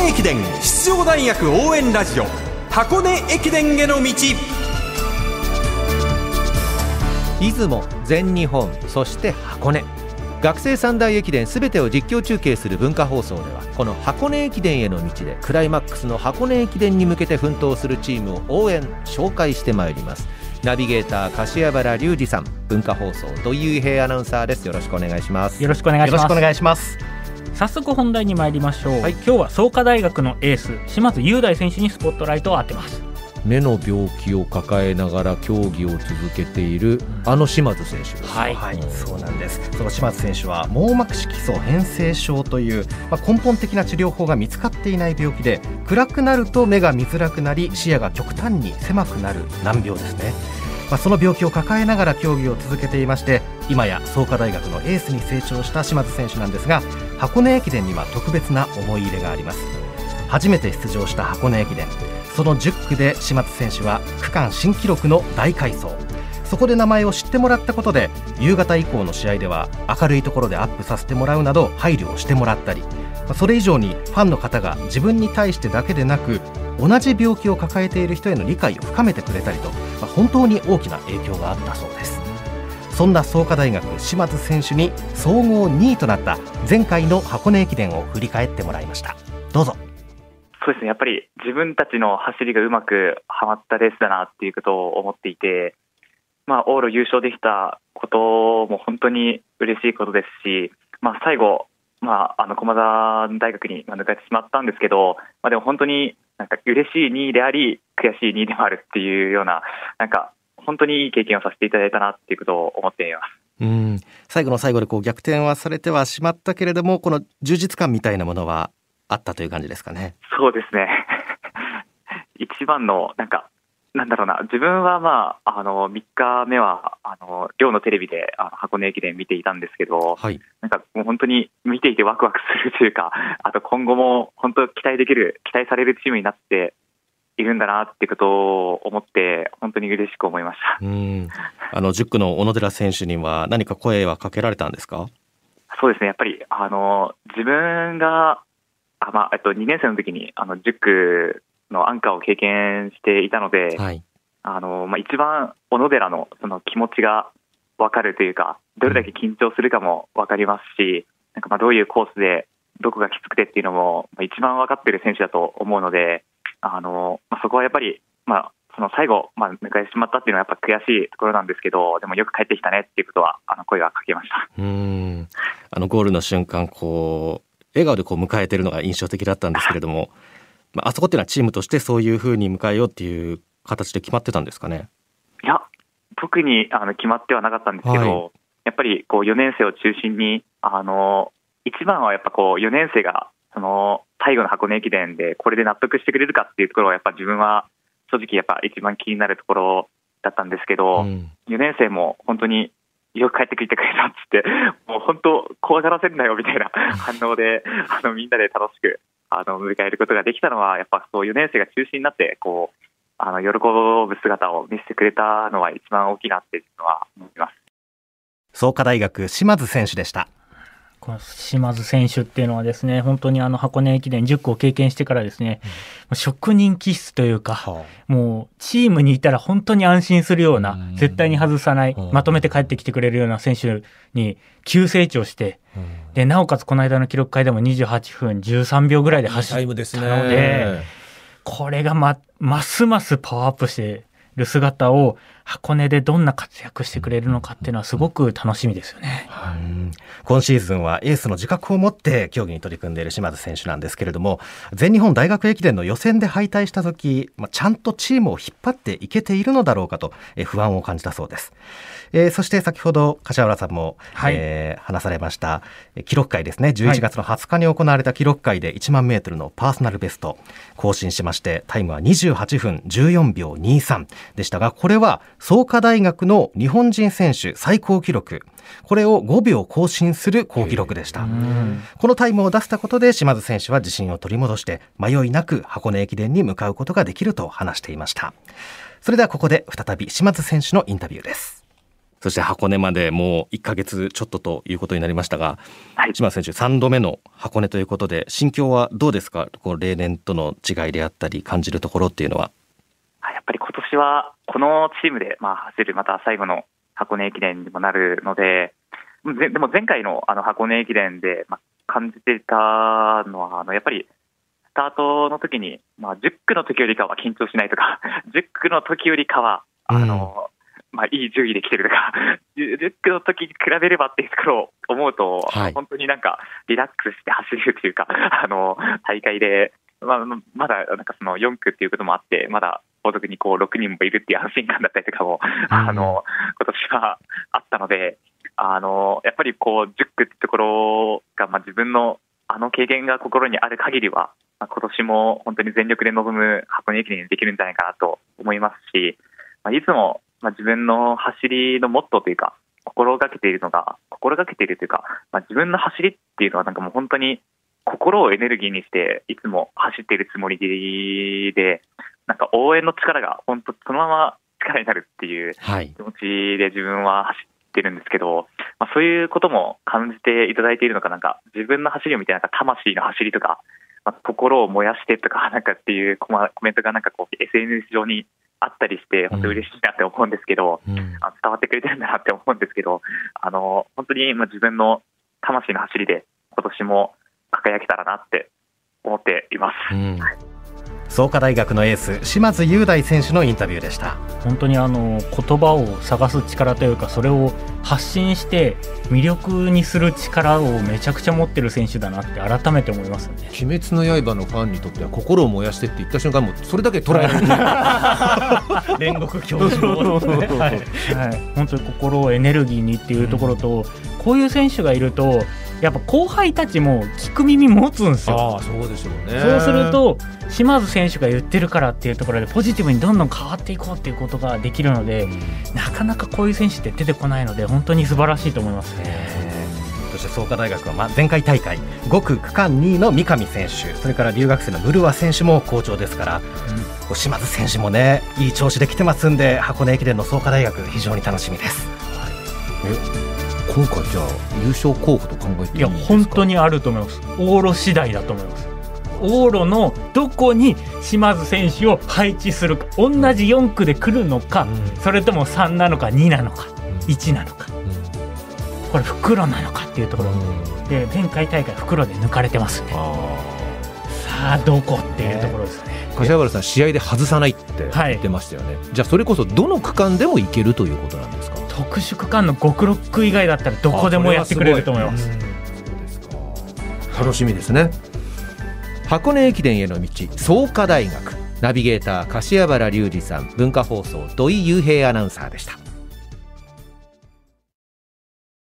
根駅伝出場大学応援ラジオ箱根駅伝への道。出雲全日本そして箱根。学生三大駅伝すべてを実況中継する文化放送ではこの箱根駅伝への道でクライマックスの箱根駅伝に向けて奮闘するチームを応援紹介してまいります。ナビゲーター柏原隆二さん。文化放送土井平アナウンサーです。よろしくお願いします。よろしくお願いします早速本題に参りましょう、はい。今日は創価大学のエース島津雄大選手にスポットライトを当てます。目の病気を抱えながら競技を続けているあの島津選手です。はい。はい、そうなんです。その島津選手は網膜色素変性症という、まあ、根本的な治療法が見つかっていない病気で暗くなると目が見づらくなり視野が極端に狭くなる難病ですね、まあ、その病気を抱えながら競技を続けていまして今や創価大学のエースに成長した島津選手なんですが箱根駅伝には特別な思い入れがあります。初めて出場した箱根駅伝。その10区で島津選手は区間新記録の大快走。そこで名前を知ってもらったことで夕方以降の試合では明るいところでアップさせてもらうなど配慮をしてもらったり。それ以上にファンの方が自分に対してだけでなく同じ病気を抱えている人への理解を深めてくれたりと、本当に大きな影響があったそうです。そんな創価大学島津選手に総合2位となった前回の箱根駅伝を振り返ってもらいました。どうぞ。そうですね、やっぱり自分たちの走りがうまくはまったレースだなっていうことを思っていて、まあ、往路優勝できたことも本当に嬉しいことですし、まあ、最後、まあ、あの駒澤大学にあ抜かれてしまったんですけど、まあ、でも本当になんか嬉しい2位であり、悔しい2位でもあるっていうような、なんか本当にいい経験をさせていただいたなっていうことを思っています。うん最後の最後でこう逆転はされてはしまったけれどもこの充実感みたいなものはあったという感じですかね。そうですね。一番の、なんか、なんだろうな、自分はまあ、あの、3日目は、あの、寮のテレビで、あの、箱根駅伝見ていたんですけど、はい、なんかもう本当に見ていてワクワクするというか、あと今後も本当期待できる、期待されるチームになっているんだなってことを思って、本当に嬉しく思いました。うん。あの10区の小野寺選手には何か声はかけられたんですか？そうですね、やっぱり、あの、自分が、あまあ、えっと、2年生の時に、あの、10区のアンカーを経験していたので、はい、あの、まあ、一番小野寺のその気持ちが分かるというか、どれだけ緊張するかも分かりますし、なんかまあどういうコースで、どこがきつくてっていうのも、まあ一番分かってる選手だと思うので、あの、まあ、そこはやっぱり、まあ、その最後、まあ、抜かれてしまったっていうのはやっぱ悔しいところなんですけど、でもよく帰ってきたねっていうことは、あの、声はかけました。うんあのゴールの瞬間こう笑顔でこう迎えてるのが印象的だったんですけれども、まあ、あそこっていうのはチームとしてそういうふうに迎えようっていう形で決まってたんですかね？いや、特にあの決まってはなかったんですけど、はやっぱりこう4年生を中心に、あの一番はやっぱこう4年生がその最後の箱根駅伝でこれで納得してくれるかっていうところはやっぱ自分は正直やっぱ一番気になるところだったんですけど、うん4年生も本当によく帰ってきてくれたっつって、もう本当、怖がらせるなよみたいな反応で、あのみんなで楽しくあの迎えることができたのは、やっぱそう4年生が中心になって、こうあの喜ぶ姿を見せてくれたのは一番大きいなっていうのは思います。創価大学島津選手でした。この島津選手っていうのはですね本当にあの箱根駅伝10区を経験してからですね、職人気質というか、もうチームにいたら本当に安心するような、うん。絶対に外さない、うん。まとめて帰ってきてくれるような選手に急成長して、でなおかつこの間の記録会でも28分13秒ぐらいで走っタイムですたのでね。これがまますますパワーアップしてる姿を箱根でどんな活躍してくれるのかっていうのはすごく楽しみですよね。うん。今シーズンはエースの自覚を持って競技に取り組んでいる島津選手なんですけれども全日本大学駅伝の予選で敗退した時、まあ、ちゃんとチームを引っ張っていけているのだろうかとえー不安を感じたそうです、えーそして先ほど柏原さんも、はい。えー話されましたえー記録会ですね。11月の20日に行われた記録会で1万メートルのパーソナルベスト更新しましてタイムは28分14秒23でしたがこれは創価大学の日本人選手最高記録これを5秒更新する好記録でした。うんこのタイムを出したことで島津選手は自信を取り戻して迷いなく箱根駅伝に向かうことができると話していました。それではここで再び島津選手のインタビューです。そして箱根までもう1ヶ月ちょっとということになりましたが、はい、島選手3度目の箱根ということで心境はどうですか？こう例年との違いであったり感じるところっていうのはやっぱり今年はこのチームでまあ走るまた最後の箱根駅伝にもなるのででも前回のあの箱根駅伝でまあ感じていたのはあのやっぱりスタートの時にまあ10区の時よりかは緊張しないとか 10区の時よりかはあの、うん。まあ、いい順位で来てるとか、10区の時に比べればっていうところを思うと、はい、本当になんかリラックスして走れるというか、あの大会で、まあ、まだなんかその4区っていうこともあって、まだ後続にこう6人もいるっていう安心感だったりとかも、あの今年はあったので、あのやっぱりこう10区ってところが、まあ、自分のあの経験が心にある限りは、まあ、今年も本当に全力で臨む箱根駅伝にできるんじゃないかなと思いますし、まあ、いつもまあ、自分の走りのモットーというか、心がけているのが、心がけているというか、まあ、自分の走りっていうのは、なんかもう本当に心をエネルギーにして、いつも走っているつもりで、なんか応援の力が本当、そのまま力になるっていう気持ちで自分は走ってるんですけど、まあ、そういうことも感じていただいているのか、なんか自分の走りを見て、なんか魂の走りとか、まあ、心を燃やしてとか、なんかっていうコメントがなんかこう SNS 上にあったりして、本当嬉しいなって思うんですけど、うん、伝わってくれてるんだなって思うんですけど、あの本当に自分の魂の走りで、今年も輝けたらなって思っています。うん創価大学のエース島津雄大選手のインタビューでした。本当にあの言葉を探す力というかそれを発信して魅力にする力をめちゃくちゃ持ってる選手だなって改めて思いますね。鬼滅の刃のファンにとっては心を燃やしてって言った瞬間もうそれだけ捉えられる煉獄教授はい、はい、本当に心をエネルギーにっていうところと、うん、こういう選手がいるとやっぱ後輩たちも聞く耳持つんですよ。あそうでしょうねそうすると島津選手が言ってるからっていうところでポジティブにどんどん変わっていこうっていうことができるので、うん、なかなかこういう選手って出てこないので本当に素晴らしいと思いますね。そして創価大学は前回大会5区区間2位の三上選手それから留学生のムルワ選手も好調ですから、うん、島津選手もねいい調子で来てますんで箱根駅伝の創価大学非常に楽しみです。はい今回じゃあ優勝候補と考えていや本当にあると思います。往路次第だと思います。往路のどこに島津選手を配置するか同じ4区で来るのか、うん、それとも3なのか2なのか、うん、1なのか、うん、これ袋なのかっていうところ、で前回大会袋で抜かれてますね。さあどこっていうところですね。柏原さん試合で外さないって言ってましたよね、はい、じゃあそれこそどの区間でもいけるということなんですか？特殊区間の極6区以外だったらどこでもやってくれると思います。楽しみですね。箱根駅伝への道創価大学。ナビゲーター柏原隆二さん。文化放送土井雄平アナウンサーでした。